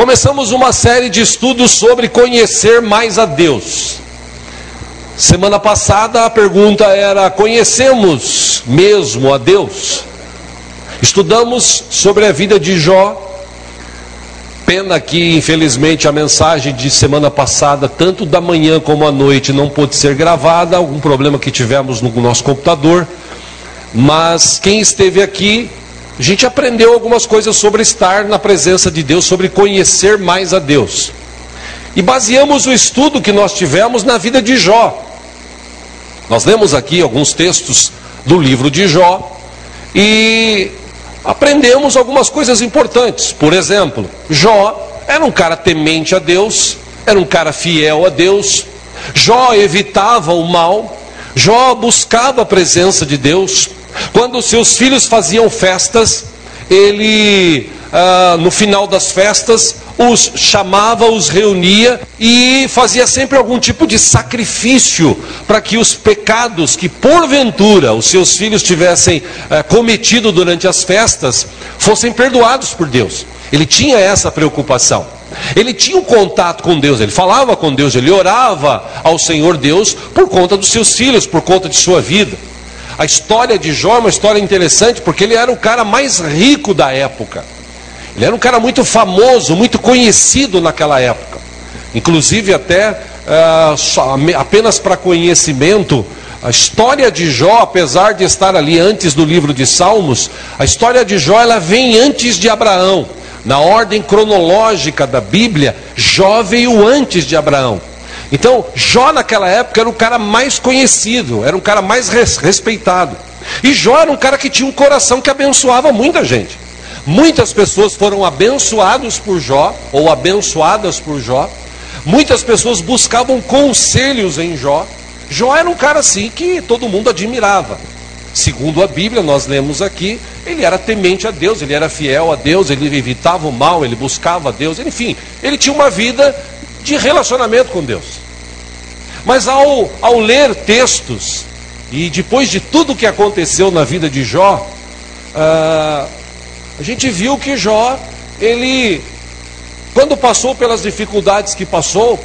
Começamos uma série de estudos sobre conhecer mais a Deus. Semana passada a pergunta era: conhecemos mesmo a Deus? Estudamos sobre a vida de Jó. Pena que, infelizmente, a mensagem de semana passada, tanto da manhã como à noite, não pôde ser gravada. Algum problema que tivemos no nosso computador. Mas quem esteve aqui a gente aprendeu algumas coisas sobre estar na presença de Deus, sobre conhecer mais a Deus. E baseamos o estudo que nós tivemos na vida de Jó. Nós lemos aqui alguns textos do livro de Jó e aprendemos algumas coisas importantes. Por exemplo, Jó era um cara temente a Deus, era um cara fiel a Deus. Jó evitava o mal, Jó buscava a presença de Deus. Quando seus filhos faziam festas, ele, ah, no final das festas, os chamava, os reunia e fazia sempre algum tipo de sacrifício para que os pecados que porventura os seus filhos tivessem ah, cometido durante as festas fossem perdoados por Deus. Ele tinha essa preocupação. Ele tinha um contato com Deus, ele falava com Deus, ele orava ao Senhor Deus por conta dos seus filhos, por conta de sua vida. A história de Jó é uma história interessante porque ele era o cara mais rico da época. Ele era um cara muito famoso, muito conhecido naquela época. Inclusive, até uh, apenas para conhecimento, a história de Jó, apesar de estar ali antes do livro de Salmos, a história de Jó ela vem antes de Abraão. Na ordem cronológica da Bíblia, Jó veio antes de Abraão. Então, Jó naquela época era o cara mais conhecido, era um cara mais respeitado. E Jó era um cara que tinha um coração que abençoava muita gente. Muitas pessoas foram abençoadas por Jó, ou abençoadas por Jó. Muitas pessoas buscavam conselhos em Jó. Jó era um cara assim que todo mundo admirava. Segundo a Bíblia, nós lemos aqui, ele era temente a Deus, ele era fiel a Deus, ele evitava o mal, ele buscava a Deus, enfim, ele tinha uma vida de relacionamento com Deus. Mas ao, ao ler textos, e depois de tudo que aconteceu na vida de Jó, ah, a gente viu que Jó, ele, quando passou pelas dificuldades que passou,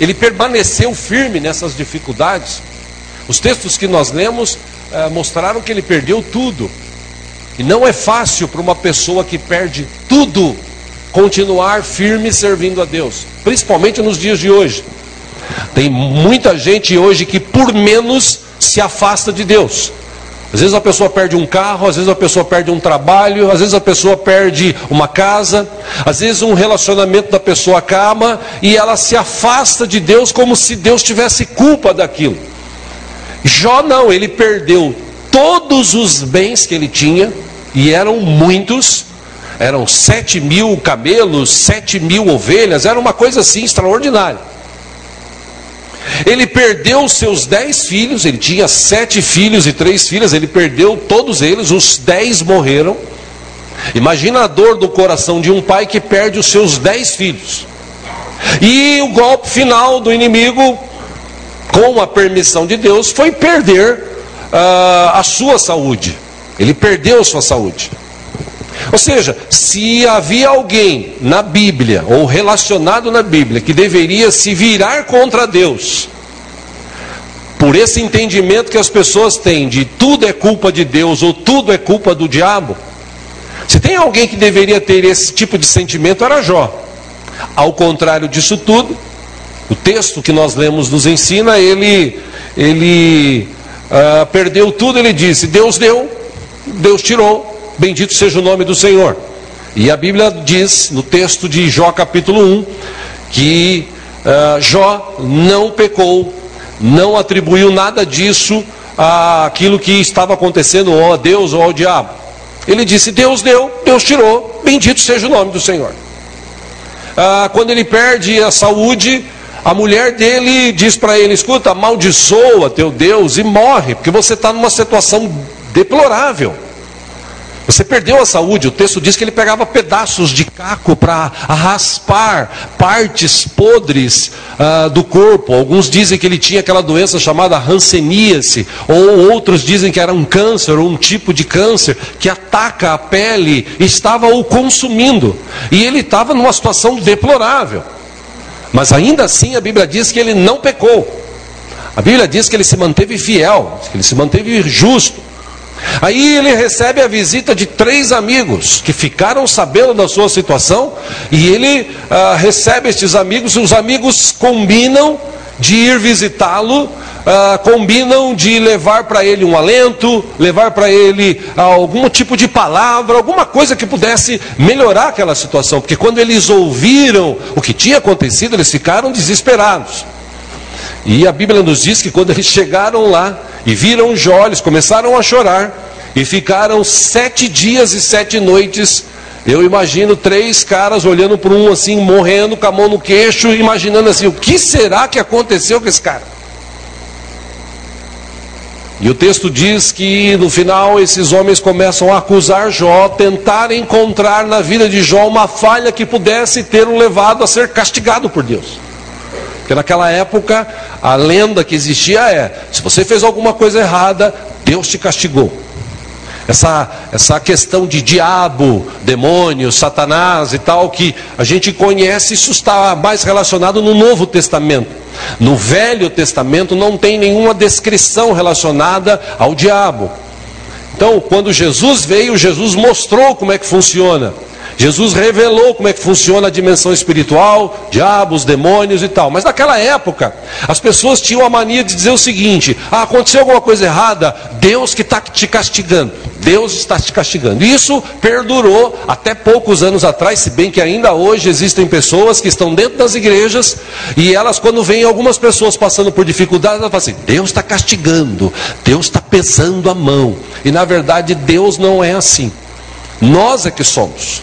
ele permaneceu firme nessas dificuldades. Os textos que nós lemos ah, mostraram que ele perdeu tudo. E não é fácil para uma pessoa que perde tudo continuar firme servindo a Deus, principalmente nos dias de hoje. Tem muita gente hoje que por menos se afasta de Deus. Às vezes a pessoa perde um carro, às vezes a pessoa perde um trabalho, às vezes a pessoa perde uma casa, às vezes um relacionamento da pessoa acaba e ela se afasta de Deus como se Deus tivesse culpa daquilo. Jó não, ele perdeu todos os bens que ele tinha, e eram muitos, eram sete mil camelos, sete mil ovelhas, era uma coisa assim extraordinária. Ele perdeu seus dez filhos, ele tinha sete filhos e três filhas, ele perdeu todos eles, os dez morreram. Imagina a dor do coração de um pai que perde os seus dez filhos. E o golpe final do inimigo, com a permissão de Deus, foi perder uh, a sua saúde. Ele perdeu sua saúde. Ou seja, se havia alguém na Bíblia, ou relacionado na Bíblia, que deveria se virar contra Deus, por esse entendimento que as pessoas têm de tudo é culpa de Deus ou tudo é culpa do diabo, se tem alguém que deveria ter esse tipo de sentimento, era Jó. Ao contrário disso tudo, o texto que nós lemos nos ensina, ele, ele uh, perdeu tudo, ele disse: Deus deu, Deus tirou, Bendito seja o nome do Senhor. E a Bíblia diz no texto de Jó capítulo 1 que uh, Jó não pecou, não atribuiu nada disso àquilo que estava acontecendo ou a Deus ou ao diabo. Ele disse: Deus deu, Deus tirou, bendito seja o nome do Senhor. Uh, quando ele perde a saúde, a mulher dele diz para ele: escuta, amaldiçoa teu Deus e morre, porque você está numa situação deplorável. Você perdeu a saúde. O texto diz que ele pegava pedaços de caco para raspar partes podres uh, do corpo. Alguns dizem que ele tinha aquela doença chamada hanseníase, ou outros dizem que era um câncer, ou um tipo de câncer que ataca a pele estava o consumindo. E ele estava numa situação deplorável. Mas ainda assim a Bíblia diz que ele não pecou. A Bíblia diz que ele se manteve fiel, que ele se manteve justo. Aí ele recebe a visita de três amigos que ficaram sabendo da sua situação e ele ah, recebe estes amigos. E os amigos combinam de ir visitá-lo, ah, combinam de levar para ele um alento, levar para ele algum tipo de palavra, alguma coisa que pudesse melhorar aquela situação. Porque quando eles ouviram o que tinha acontecido, eles ficaram desesperados. E a Bíblia nos diz que quando eles chegaram lá e viram Jó, eles começaram a chorar e ficaram sete dias e sete noites. Eu imagino três caras olhando para um assim, morrendo, com a mão no queixo, imaginando assim: o que será que aconteceu com esse cara? E o texto diz que no final esses homens começam a acusar Jó, tentar encontrar na vida de Jó uma falha que pudesse ter o levado a ser castigado por Deus. Porque naquela época a lenda que existia é: se você fez alguma coisa errada, Deus te castigou. Essa, essa questão de diabo, demônio, satanás e tal, que a gente conhece, isso está mais relacionado no Novo Testamento. No Velho Testamento não tem nenhuma descrição relacionada ao diabo. Então, quando Jesus veio, Jesus mostrou como é que funciona. Jesus revelou como é que funciona a dimensão espiritual, diabos, demônios e tal. Mas naquela época, as pessoas tinham a mania de dizer o seguinte: ah, aconteceu alguma coisa errada, Deus que está te castigando. Deus está te castigando. Isso perdurou até poucos anos atrás, se bem que ainda hoje existem pessoas que estão dentro das igrejas e elas, quando veem algumas pessoas passando por dificuldades, elas falam assim: Deus está castigando, Deus está pesando a mão. E na verdade, Deus não é assim. Nós é que somos.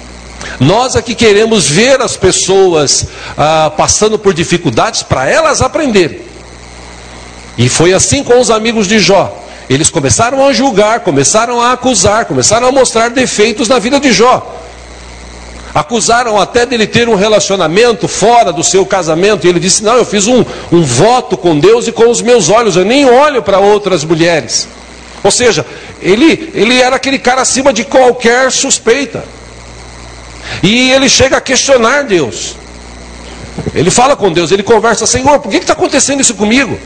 Nós aqui queremos ver as pessoas ah, passando por dificuldades para elas aprenderem. E foi assim com os amigos de Jó. Eles começaram a julgar, começaram a acusar, começaram a mostrar defeitos na vida de Jó. Acusaram até dele ter um relacionamento fora do seu casamento. E ele disse: Não, eu fiz um, um voto com Deus e com os meus olhos, eu nem olho para outras mulheres. Ou seja, ele, ele era aquele cara acima de qualquer suspeita. E ele chega a questionar Deus. Ele fala com Deus, ele conversa, Senhor, por que está acontecendo isso comigo?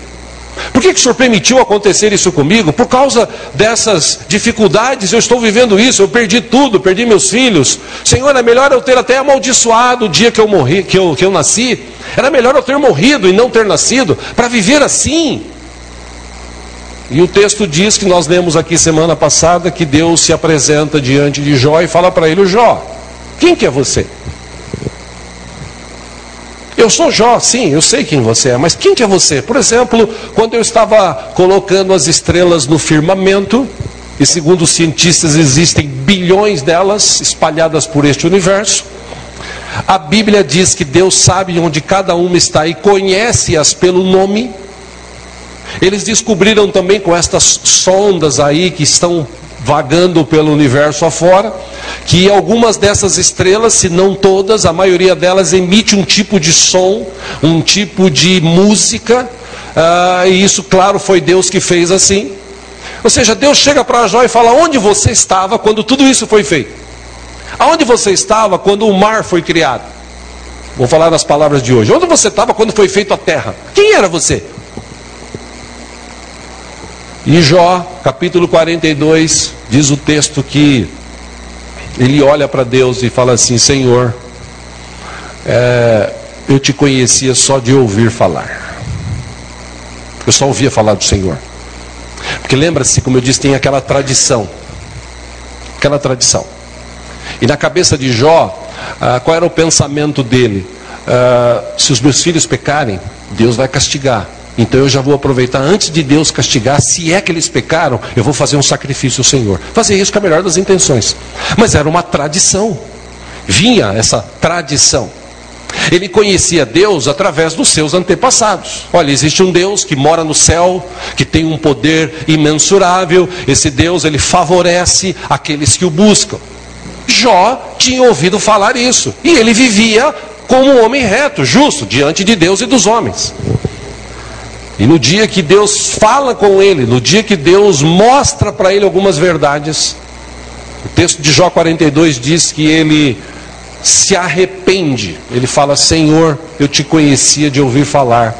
Por que, que o Senhor permitiu acontecer isso comigo? Por causa dessas dificuldades, eu estou vivendo isso, eu perdi tudo, perdi meus filhos. Senhor, é melhor eu ter até amaldiçoado o dia que eu morri, que eu, que eu nasci. Era melhor eu ter morrido e não ter nascido, para viver assim. E o texto diz que nós lemos aqui semana passada que Deus se apresenta diante de Jó e fala para ele: Jó, quem que é você? Eu sou Jó, sim, eu sei quem você é, mas quem que é você? Por exemplo, quando eu estava colocando as estrelas no firmamento, e segundo os cientistas existem bilhões delas espalhadas por este universo, a Bíblia diz que Deus sabe onde cada uma está e conhece-as pelo nome. Eles descobriram também com estas sondas aí que estão vagando pelo universo afora, que algumas dessas estrelas, se não todas, a maioria delas emite um tipo de som, um tipo de música, uh, e isso, claro, foi Deus que fez assim. Ou seja, Deus chega para Jó e fala: Onde você estava quando tudo isso foi feito? Aonde você estava quando o mar foi criado? Vou falar nas palavras de hoje. Onde você estava quando foi feita a terra? Quem era você? E Jó, capítulo 42, diz o texto que ele olha para Deus e fala assim: Senhor, é, eu te conhecia só de ouvir falar. Eu só ouvia falar do Senhor. Porque lembra-se, como eu disse, tem aquela tradição. Aquela tradição. E na cabeça de Jó, ah, qual era o pensamento dele? Ah, se os meus filhos pecarem, Deus vai castigar. Então eu já vou aproveitar antes de Deus castigar, se é que eles pecaram, eu vou fazer um sacrifício ao Senhor. Fazer isso com a melhor das intenções. Mas era uma tradição. Vinha essa tradição. Ele conhecia Deus através dos seus antepassados. Olha, existe um Deus que mora no céu, que tem um poder imensurável. Esse Deus, ele favorece aqueles que o buscam. Jó tinha ouvido falar isso, e ele vivia como um homem reto, justo, diante de Deus e dos homens. E no dia que Deus fala com ele, no dia que Deus mostra para ele algumas verdades, o texto de Jó 42 diz que ele se arrepende. Ele fala: Senhor, eu te conhecia de ouvir falar,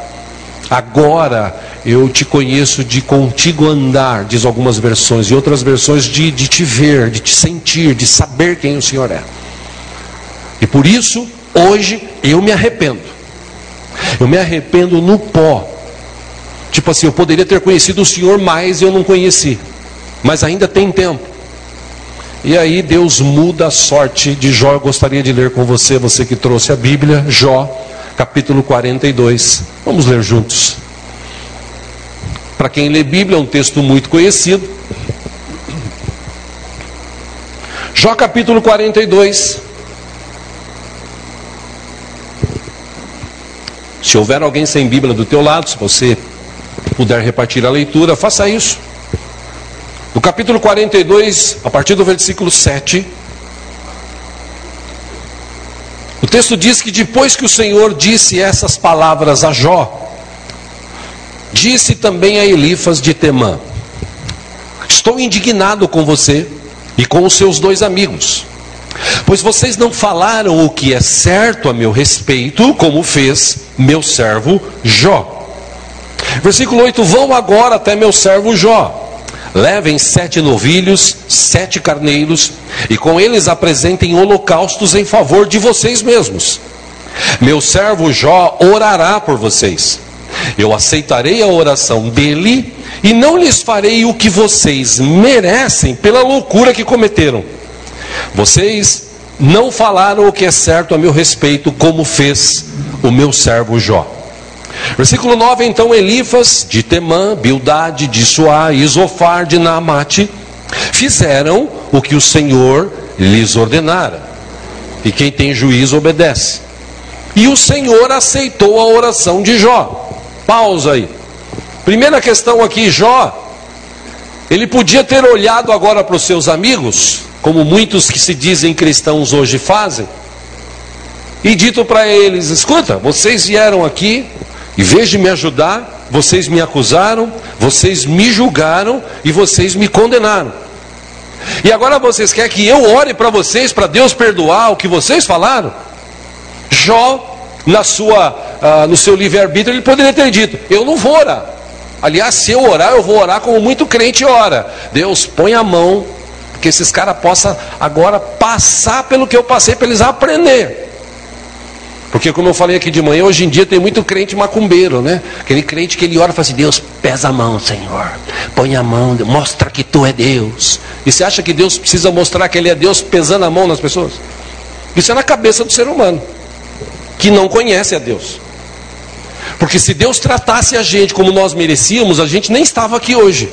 agora eu te conheço de contigo andar, diz algumas versões, e outras versões de, de te ver, de te sentir, de saber quem o Senhor é. E por isso, hoje, eu me arrependo. Eu me arrependo no pó. Tipo assim, eu poderia ter conhecido o Senhor mais e eu não conheci. Mas ainda tem tempo. E aí Deus muda a sorte de Jó. Eu gostaria de ler com você, você que trouxe a Bíblia, Jó, capítulo 42. Vamos ler juntos. Para quem lê Bíblia, é um texto muito conhecido. Jó capítulo 42. Se houver alguém sem Bíblia do teu lado, se você puder repartir a leitura, faça isso. No capítulo 42, a partir do versículo 7, o texto diz que depois que o Senhor disse essas palavras a Jó, disse também a Elifas de Temã: Estou indignado com você e com os seus dois amigos, pois vocês não falaram o que é certo a meu respeito, como fez meu servo Jó. Versículo 8: Vão agora até meu servo Jó Levem sete novilhos, sete carneiros, e com eles apresentem holocaustos em favor de vocês mesmos. Meu servo Jó orará por vocês. Eu aceitarei a oração dele e não lhes farei o que vocês merecem pela loucura que cometeram. Vocês não falaram o que é certo a meu respeito, como fez o meu servo Jó. Versículo 9, então Elifas, de Temã, Bildade, de Suá, Isofar, de Naamate, fizeram o que o Senhor lhes ordenara. E quem tem juízo obedece. E o Senhor aceitou a oração de Jó. Pausa aí. Primeira questão aqui, Jó, ele podia ter olhado agora para os seus amigos, como muitos que se dizem cristãos hoje fazem, e dito para eles: escuta, vocês vieram aqui, em vez de me ajudar, vocês me acusaram, vocês me julgaram e vocês me condenaram. E agora vocês querem que eu ore para vocês, para Deus perdoar o que vocês falaram? Jó, na sua, uh, no seu livre-arbítrio, ele poderia ter dito: Eu não vou orar. Aliás, se eu orar, eu vou orar como muito crente ora. Deus põe a mão, que esses caras possam agora passar pelo que eu passei, para eles aprender. Porque como eu falei aqui de manhã, hoje em dia tem muito crente macumbeiro, né? Aquele crente que ele ora e fala assim, Deus, pesa a mão, Senhor. Põe a mão, mostra que tu é Deus. E você acha que Deus precisa mostrar que ele é Deus pesando a mão nas pessoas? Isso é na cabeça do ser humano, que não conhece a Deus. Porque se Deus tratasse a gente como nós merecíamos, a gente nem estava aqui hoje.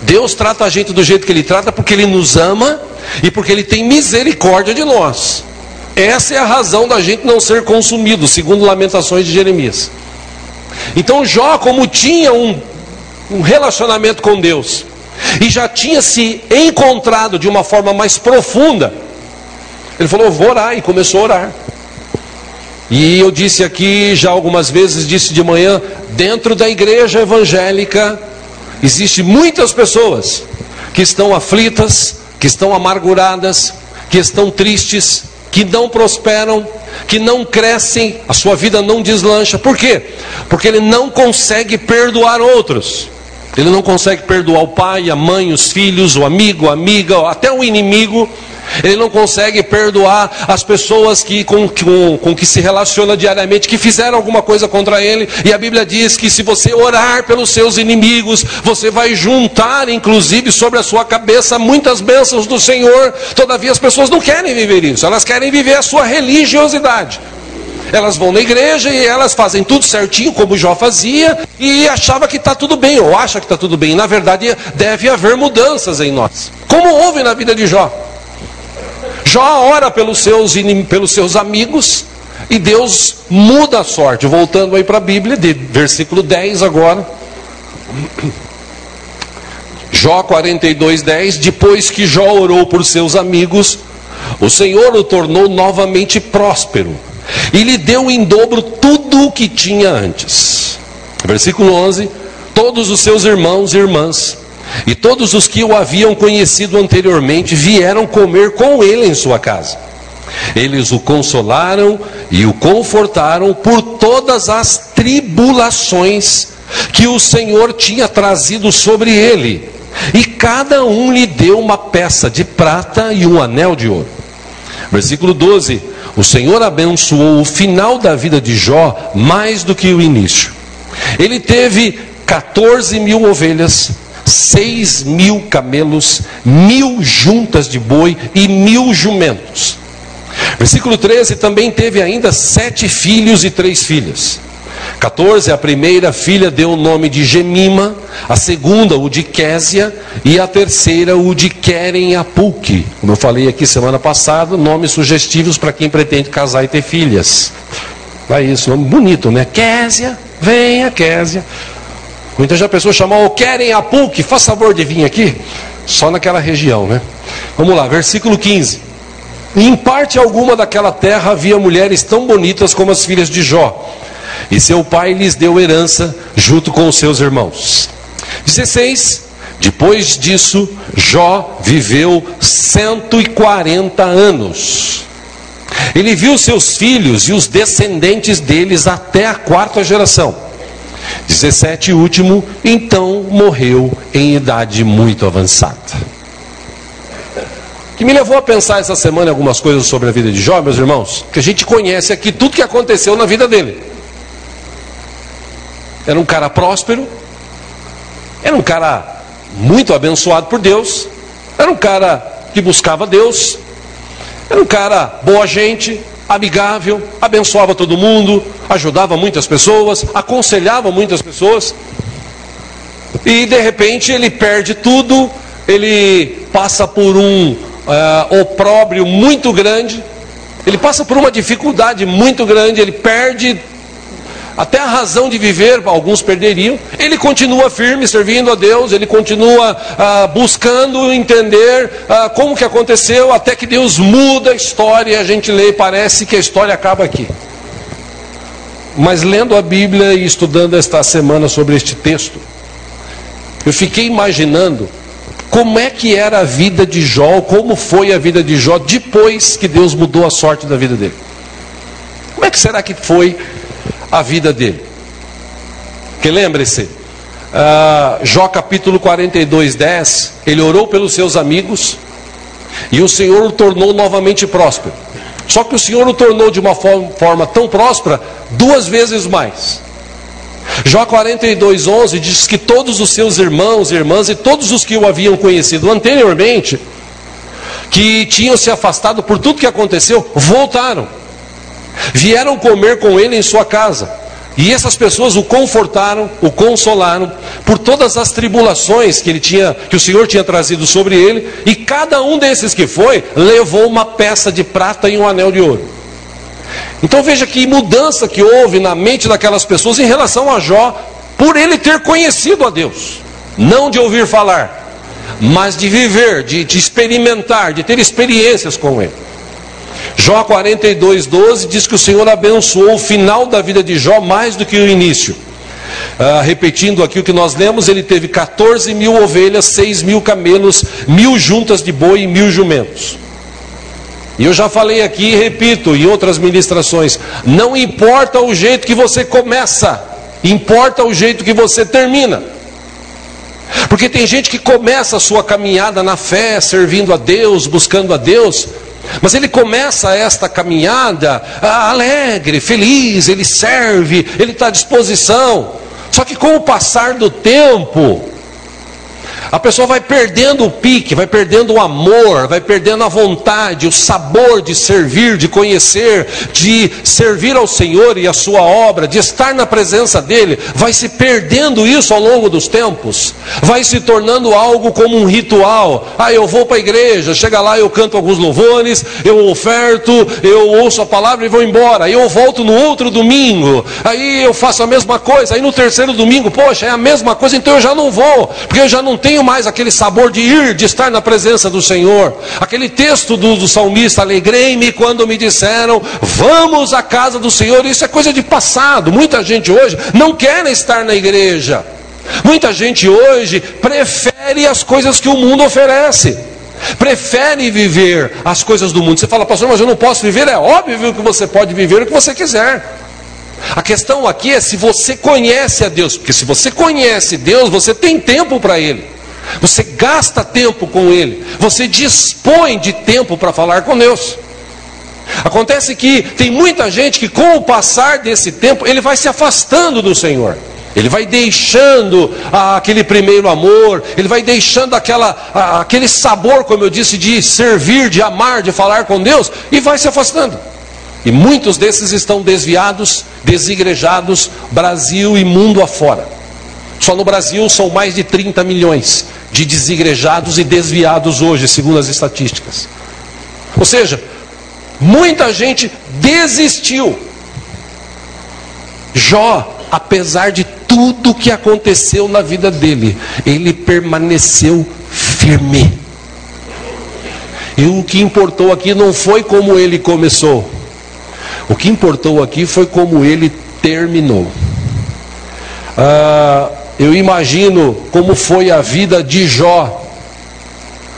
Deus trata a gente do jeito que Ele trata porque Ele nos ama e porque Ele tem misericórdia de nós. Essa é a razão da gente não ser consumido, segundo Lamentações de Jeremias. Então Jó, como tinha um, um relacionamento com Deus, e já tinha se encontrado de uma forma mais profunda, ele falou: Vou orar, e começou a orar. E eu disse aqui já algumas vezes, disse de manhã, dentro da igreja evangélica, existe muitas pessoas que estão aflitas, que estão amarguradas, que estão tristes, que não prosperam, que não crescem, a sua vida não deslancha. Por quê? Porque ele não consegue perdoar outros. Ele não consegue perdoar o pai, a mãe, os filhos, o amigo, a amiga, até o inimigo. Ele não consegue perdoar as pessoas que, com, com, com que se relaciona diariamente, que fizeram alguma coisa contra ele. E a Bíblia diz que se você orar pelos seus inimigos, você vai juntar, inclusive, sobre a sua cabeça muitas bênçãos do Senhor. Todavia, as pessoas não querem viver isso, elas querem viver a sua religiosidade. Elas vão na igreja e elas fazem tudo certinho, como Jó fazia, e achava que está tudo bem, ou acha que está tudo bem. Na verdade, deve haver mudanças em nós. Como houve na vida de Jó. Jó ora pelos seus, pelos seus amigos, E Deus muda a sorte. Voltando aí para a Bíblia, de versículo 10 agora. Jó 42, 10. Depois que Jó orou por seus amigos, o Senhor o tornou novamente próspero e lhe deu em dobro tudo o que tinha antes. Versículo 11: Todos os seus irmãos e irmãs e todos os que o haviam conhecido anteriormente vieram comer com ele em sua casa. Eles o consolaram e o confortaram por todas as tribulações que o Senhor tinha trazido sobre ele. E cada um lhe deu uma peça de prata e um anel de ouro. Versículo 12: O Senhor abençoou o final da vida de Jó mais do que o início. Ele teve 14 mil ovelhas, seis mil camelos, mil juntas de boi e mil jumentos. Versículo 13: também teve ainda sete filhos e três filhas. 14, a primeira filha deu o nome de Gemima, a segunda o de Késia e a terceira o de Queren Apuque. Como eu falei aqui semana passada, nomes sugestivos para quem pretende casar e ter filhas. É isso, nome bonito, né? Késia, venha Késia. Muitas já pessoas chamam o Querem Apuque, faz favor de vir aqui. Só naquela região, né? Vamos lá, versículo 15. Em parte alguma daquela terra havia mulheres tão bonitas como as filhas de Jó, e seu pai lhes deu herança junto com os seus irmãos. 16. Depois disso, Jó viveu 140 anos. Ele viu seus filhos e os descendentes deles até a quarta geração. 17 último, então morreu em idade muito avançada. Que me levou a pensar essa semana algumas coisas sobre a vida de Jó, meus irmãos, que a gente conhece aqui tudo que aconteceu na vida dele. Era um cara próspero, era um cara muito abençoado por Deus, era um cara que buscava Deus, era um cara boa gente, amigável, abençoava todo mundo, ajudava muitas pessoas, aconselhava muitas pessoas. E de repente ele perde tudo, ele passa por um uh, opróbrio muito grande, ele passa por uma dificuldade muito grande, ele perde até a razão de viver, alguns perderiam. Ele continua firme, servindo a Deus, ele continua ah, buscando entender ah, como que aconteceu, até que Deus muda a história e a gente lê e parece que a história acaba aqui. Mas lendo a Bíblia e estudando esta semana sobre este texto, eu fiquei imaginando como é que era a vida de Jó, como foi a vida de Jó depois que Deus mudou a sorte da vida dele. Como é que será que foi a vida dele. Que lembre-se, uh, Jó capítulo 42, 10, ele orou pelos seus amigos e o Senhor o tornou novamente próspero. Só que o Senhor o tornou de uma forma, tão próspera duas vezes mais. Jó 42, 11 diz que todos os seus irmãos e irmãs e todos os que o haviam conhecido anteriormente, que tinham se afastado por tudo que aconteceu, voltaram. Vieram comer com ele em sua casa. E essas pessoas o confortaram, o consolaram por todas as tribulações que ele tinha, que o Senhor tinha trazido sobre ele, e cada um desses que foi levou uma peça de prata e um anel de ouro. Então veja que mudança que houve na mente daquelas pessoas em relação a Jó, por ele ter conhecido a Deus, não de ouvir falar, mas de viver, de, de experimentar, de ter experiências com ele. Jó 42, 12 diz que o Senhor abençoou o final da vida de Jó mais do que o início. Ah, repetindo aqui o que nós lemos, ele teve 14 mil ovelhas, 6 mil camelos, mil juntas de boi e mil jumentos. E eu já falei aqui e repito em outras ministrações: não importa o jeito que você começa, importa o jeito que você termina. Porque tem gente que começa a sua caminhada na fé, servindo a Deus, buscando a Deus, mas ele começa esta caminhada ah, alegre, feliz, ele serve, ele está à disposição. Só que com o passar do tempo, A pessoa vai perdendo o pique, vai perdendo o amor, vai perdendo a vontade, o sabor de servir, de conhecer, de servir ao Senhor e a sua obra, de estar na presença dEle. Vai se perdendo isso ao longo dos tempos, vai se tornando algo como um ritual. Ah, eu vou para a igreja, chega lá, eu canto alguns louvores, eu oferto, eu ouço a palavra e vou embora. Aí eu volto no outro domingo, aí eu faço a mesma coisa. Aí no terceiro domingo, poxa, é a mesma coisa, então eu já não vou, porque eu já não tenho mais aquele sabor de ir, de estar na presença do Senhor. Aquele texto do, do salmista: Alegrei-me quando me disseram, vamos à casa do Senhor. Isso é coisa de passado. Muita gente hoje não quer estar na igreja. Muita gente hoje prefere as coisas que o mundo oferece. Prefere viver as coisas do mundo. Você fala, pastor, mas eu não posso viver. É óbvio que você pode viver o que você quiser. A questão aqui é se você conhece a Deus, porque se você conhece Deus, você tem tempo para Ele. Você gasta tempo com Ele. Você dispõe de tempo para falar com Deus. Acontece que tem muita gente que, com o passar desse tempo, ele vai se afastando do Senhor. Ele vai deixando ah, aquele primeiro amor, ele vai deixando aquela, ah, aquele sabor, como eu disse, de servir, de amar, de falar com Deus, e vai se afastando. E muitos desses estão desviados, desigrejados, Brasil e mundo afora. Só no Brasil são mais de 30 milhões de desigrejados e desviados hoje, segundo as estatísticas. Ou seja, muita gente desistiu. Jó, apesar de tudo que aconteceu na vida dele, ele permaneceu firme. E o que importou aqui não foi como ele começou, o que importou aqui foi como ele terminou. Ah, eu imagino como foi a vida de Jó.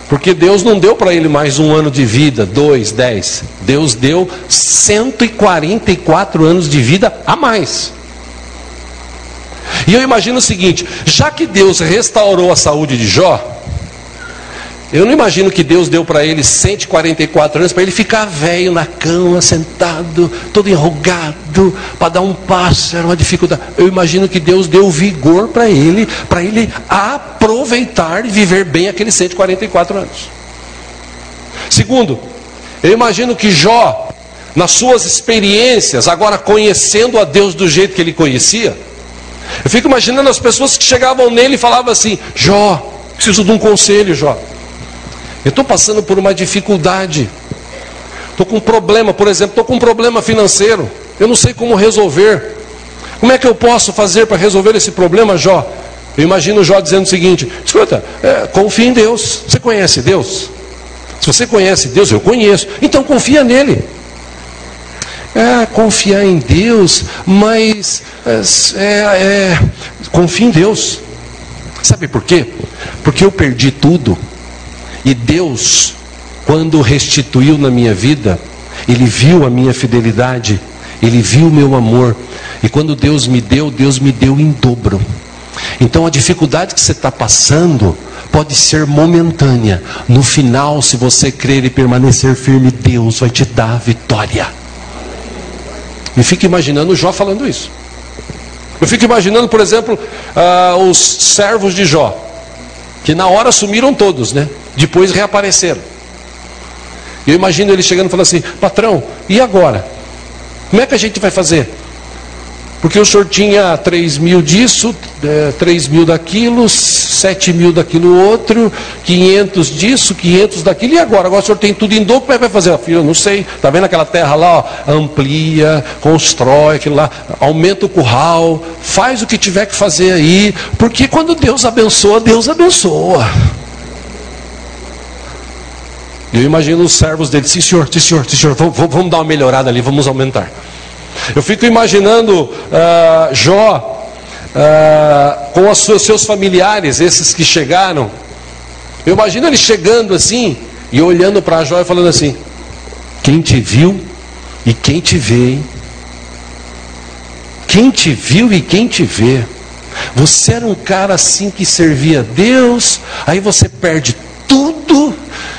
Porque Deus não deu para ele mais um ano de vida, dois, dez. Deus deu 144 anos de vida a mais. E eu imagino o seguinte: já que Deus restaurou a saúde de Jó, eu não imagino que Deus deu para ele 144 anos para ele ficar velho na cama, sentado, todo enrugado, para dar um passo, era uma dificuldade. Eu imagino que Deus deu vigor para ele, para ele aproveitar e viver bem aqueles 144 anos. Segundo, eu imagino que Jó, nas suas experiências, agora conhecendo a Deus do jeito que ele conhecia, eu fico imaginando as pessoas que chegavam nele e falavam assim: Jó, preciso de um conselho, Jó. Eu estou passando por uma dificuldade. Estou com um problema, por exemplo, estou com um problema financeiro. Eu não sei como resolver. Como é que eu posso fazer para resolver esse problema, Jó? Eu imagino Jó dizendo o seguinte: escuta, é, confia em Deus. Você conhece Deus? Se você conhece Deus, eu conheço. Então confia nele. É, confiar em Deus, mas é, é, confia em Deus. Sabe por quê? Porque eu perdi tudo. E Deus, quando restituiu na minha vida, Ele viu a minha fidelidade, Ele viu o meu amor. E quando Deus me deu, Deus me deu em dobro. Então a dificuldade que você está passando pode ser momentânea. No final, se você crer e permanecer firme, Deus vai te dar a vitória. E fico imaginando o Jó falando isso. Eu fico imaginando, por exemplo, uh, os servos de Jó, que na hora sumiram todos, né? Depois reapareceram. Eu imagino ele chegando e falando assim: patrão, e agora? Como é que a gente vai fazer? Porque o senhor tinha 3 mil disso, é, 3 mil daquilo, 7 mil daquilo outro, 500 disso, 500 daquilo, e agora? Agora o senhor tem tudo em dobro, como é que vai fazer? Filho, eu não sei, está vendo aquela terra lá? Ó, amplia, constrói aquilo lá, aumenta o curral, faz o que tiver que fazer aí, porque quando Deus abençoa, Deus abençoa. Eu imagino os servos dele, sim senhor, sim senhor, sim senhor, vamos, vamos dar uma melhorada ali, vamos aumentar. Eu fico imaginando uh, Jó uh, com os seus, familiares, esses que chegaram. Eu imagino ele chegando assim e olhando para Jó e falando assim: Quem te viu e quem te vê, hein? Quem te viu e quem te vê. Você era um cara assim que servia a Deus, aí você perde tudo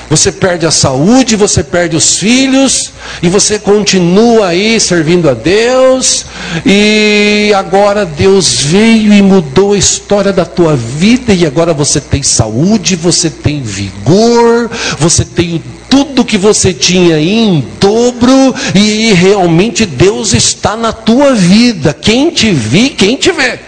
você perde a saúde, você perde os filhos, e você continua aí servindo a Deus, e agora Deus veio e mudou a história da tua vida, e agora você tem saúde, você tem vigor, você tem tudo que você tinha em dobro, e realmente Deus está na tua vida. Quem te vi, quem te vê.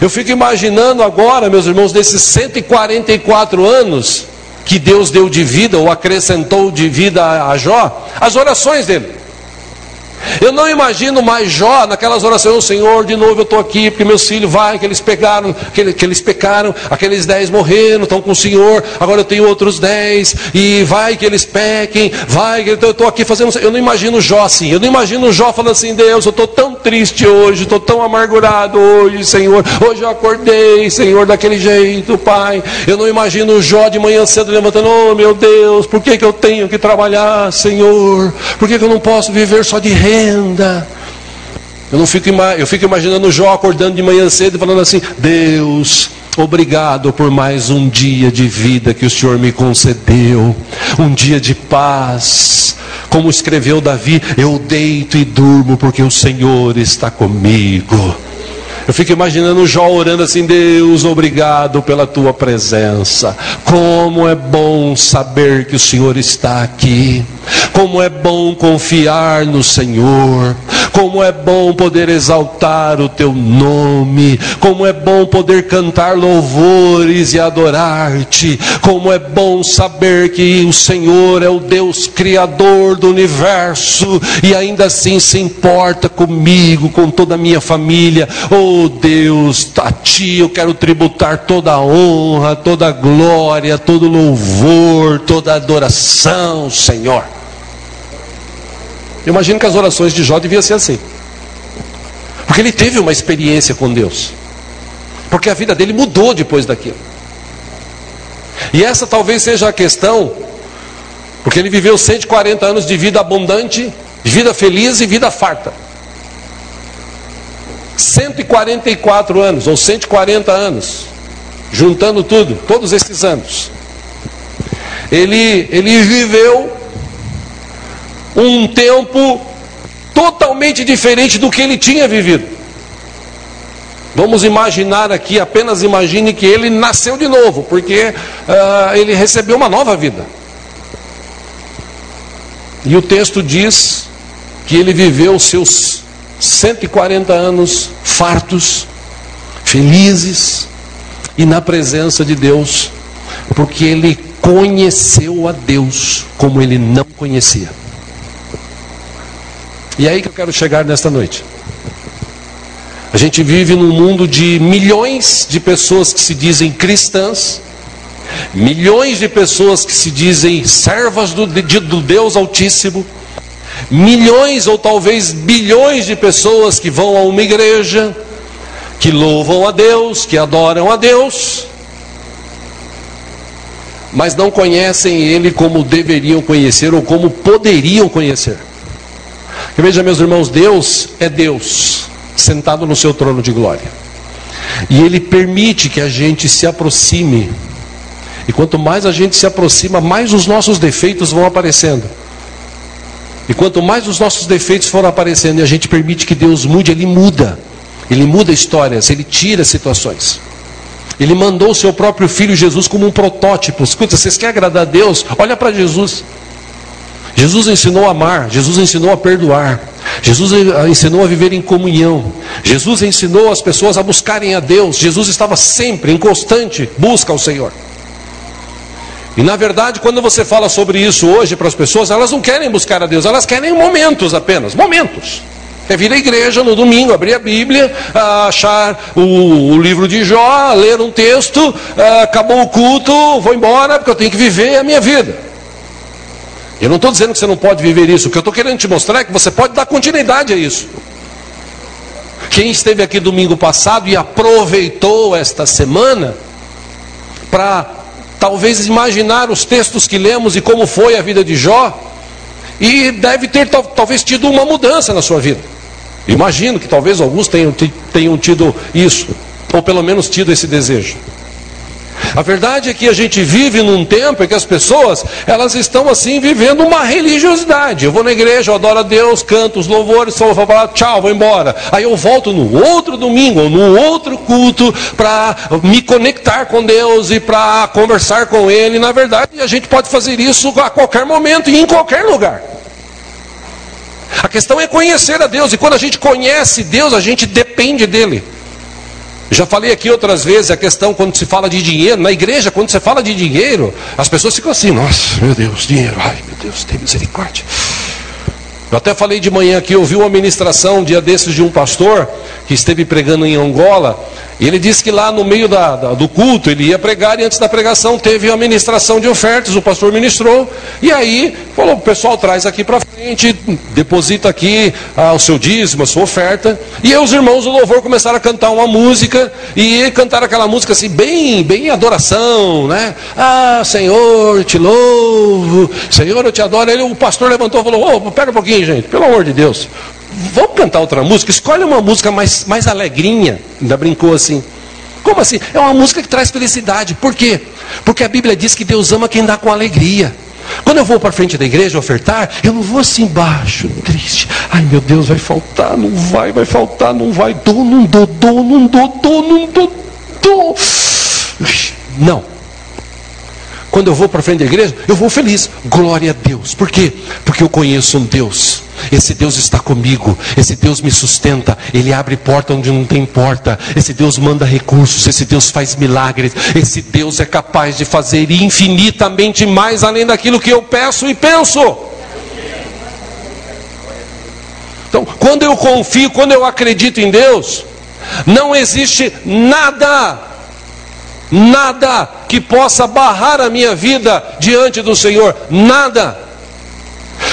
Eu fico imaginando agora, meus irmãos, desses 144 anos que Deus deu de vida ou acrescentou de vida a Jó, as orações dele. Eu não imagino mais Jó naquelas orações, oh, Senhor, de novo eu estou aqui, porque meus filhos vai, que eles pegaram, que, que eles pecaram, aqueles dez morreram, estão com o Senhor, agora eu tenho outros dez, e vai que eles pequem, vai que eu estou aqui fazendo. Eu não imagino Jó assim, eu não imagino Jó falando assim, Deus, eu estou tão triste hoje, estou tão amargurado hoje, Senhor. Hoje eu acordei, Senhor, daquele jeito, Pai. Eu não imagino Jó de manhã cedo levantando, oh meu Deus, por que, que eu tenho que trabalhar, Senhor? Por que, que eu não posso viver só de rei? Renda. Eu não fico, eu fico imaginando Jó acordando de manhã cedo e falando assim: Deus, obrigado por mais um dia de vida que o Senhor me concedeu, um dia de paz. Como escreveu Davi, eu deito e durmo porque o Senhor está comigo. Eu fico imaginando Jó orando assim: Deus, obrigado pela tua presença. Como é bom saber que o Senhor está aqui. Como é bom confiar no Senhor. Como é bom poder exaltar o teu nome. Como é bom poder cantar louvores e adorar-te. Como é bom saber que o Senhor é o Deus criador do universo e ainda assim se importa comigo, com toda a minha família. Oh Deus, a ti eu quero tributar toda a honra, toda a glória, todo louvor, toda a adoração, Senhor. Eu imagino que as orações de Jó deviam ser assim. Porque ele teve uma experiência com Deus. Porque a vida dele mudou depois daquilo. E essa talvez seja a questão, porque ele viveu 140 anos de vida abundante, de vida feliz e vida farta. 144 anos, ou 140 anos, juntando tudo, todos esses anos. Ele, ele viveu um tempo totalmente diferente do que ele tinha vivido. Vamos imaginar aqui, apenas imagine que ele nasceu de novo, porque uh, ele recebeu uma nova vida. E o texto diz que ele viveu seus 140 anos fartos, felizes e na presença de Deus, porque ele conheceu a Deus como ele não conhecia. E é aí que eu quero chegar nesta noite. A gente vive num mundo de milhões de pessoas que se dizem cristãs, milhões de pessoas que se dizem servas do, de, do Deus Altíssimo, milhões ou talvez bilhões de pessoas que vão a uma igreja, que louvam a Deus, que adoram a Deus, mas não conhecem Ele como deveriam conhecer ou como poderiam conhecer. E veja, meus irmãos, Deus é Deus, sentado no seu trono de glória. E Ele permite que a gente se aproxime. E quanto mais a gente se aproxima, mais os nossos defeitos vão aparecendo. E quanto mais os nossos defeitos foram aparecendo e a gente permite que Deus mude, Ele muda. Ele muda histórias, Ele tira situações. Ele mandou o seu próprio filho Jesus como um protótipo. Escuta, vocês querem agradar a Deus? Olha para Jesus. Jesus ensinou a amar, Jesus ensinou a perdoar, Jesus ensinou a viver em comunhão, Jesus ensinou as pessoas a buscarem a Deus, Jesus estava sempre em constante busca ao Senhor. E na verdade, quando você fala sobre isso hoje para as pessoas, elas não querem buscar a Deus, elas querem momentos apenas, momentos. É vir à igreja no domingo, abrir a Bíblia, achar o, livro de Jó, ler um texto, acabou o culto, vou embora porque eu tenho que viver a minha vida. Eu não estou dizendo que você não pode viver isso. O que eu estou querendo te mostrar é que você pode dar continuidade a isso. Quem esteve aqui domingo passado e aproveitou esta semana para talvez imaginar os textos que lemos e como foi a vida de Jó, e deve ter talvez tido uma mudança na sua vida. Imagino que talvez alguns tenham, tenham tido isso, ou pelo menos tido esse desejo. A verdade é que a gente vive num tempo em que as pessoas, elas estão assim vivendo uma religiosidade. Eu vou na igreja, eu adoro a Deus, canto os louvores, só vou falar tchau, vou embora. Aí eu volto no outro domingo, ou no outro culto, para me conectar com Deus e para conversar com Ele. Na verdade, a gente pode fazer isso a qualquer momento e em qualquer lugar. A questão é conhecer a Deus, e quando a gente conhece Deus, a gente depende dele. Já falei aqui outras vezes a questão quando se fala de dinheiro. Na igreja, quando você fala de dinheiro, as pessoas ficam assim: nossa, meu Deus, dinheiro, ai meu Deus, tem misericórdia. Eu até falei de manhã aqui, eu vi uma ministração um dia desses de um pastor que esteve pregando em Angola. E ele disse que lá no meio da, da, do culto ele ia pregar e antes da pregação teve a ministração de ofertas. O pastor ministrou e aí falou: o pessoal traz aqui para frente, deposita aqui ah, o seu dízimo, a sua oferta. E os irmãos do louvor começaram a cantar uma música e cantaram aquela música assim, bem, bem adoração, né? Ah, Senhor, te louvo, Senhor, eu te adoro. Aí o pastor levantou e falou: oh, pega um pouquinho gente, pelo amor de Deus. Vamos cantar outra música? Escolhe uma música mais, mais alegrinha. Ainda brincou assim. Como assim? É uma música que traz felicidade. Por quê? Porque a Bíblia diz que Deus ama quem dá com alegria. Quando eu vou para frente da igreja ofertar, eu não vou assim embaixo, triste. Ai meu Deus, vai faltar, não vai, vai faltar, não vai. Dou, não dou, dou, não dou, dou, não dou, dou. Não. Quando eu vou para frente da igreja, eu vou feliz. Glória a Deus. Por quê? Porque eu conheço um Deus. Esse Deus está comigo. Esse Deus me sustenta. Ele abre porta onde não tem porta. Esse Deus manda recursos. Esse Deus faz milagres. Esse Deus é capaz de fazer infinitamente mais além daquilo que eu peço e penso. Então, quando eu confio, quando eu acredito em Deus, não existe nada nada que possa barrar a minha vida diante do Senhor, nada.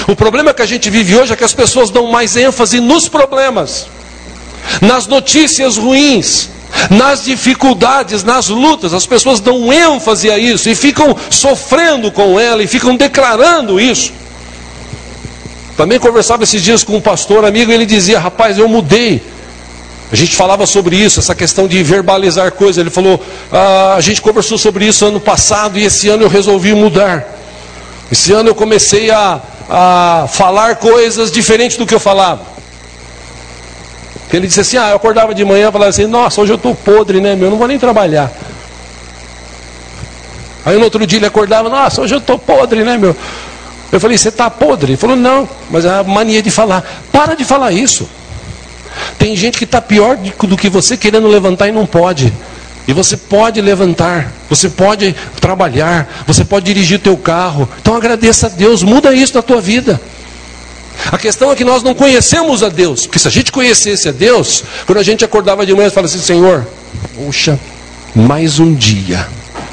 O problema que a gente vive hoje é que as pessoas dão mais ênfase nos problemas, nas notícias ruins, nas dificuldades, nas lutas, as pessoas dão ênfase a isso e ficam sofrendo com ela e ficam declarando isso. Também conversava esses dias com um pastor amigo e ele dizia: Rapaz, eu mudei. A gente falava sobre isso, essa questão de verbalizar coisas. Ele falou: ah, a gente conversou sobre isso ano passado e esse ano eu resolvi mudar. Esse ano eu comecei a, a falar coisas diferentes do que eu falava. Ele disse assim: Ah, eu acordava de manhã e falava assim: Nossa, hoje eu estou podre, né, meu? Eu não vou nem trabalhar. Aí no outro dia ele acordava: Nossa, hoje eu estou podre, né, meu? Eu falei: Você está podre? Ele falou: Não, mas é a mania de falar. Para de falar isso. Tem gente que está pior do que você querendo levantar e não pode. E você pode levantar, você pode trabalhar, você pode dirigir teu carro. Então agradeça a Deus, muda isso na tua vida. A questão é que nós não conhecemos a Deus, porque se a gente conhecesse a Deus, quando a gente acordava de manhã, falava assim: Senhor, puxa, mais um dia,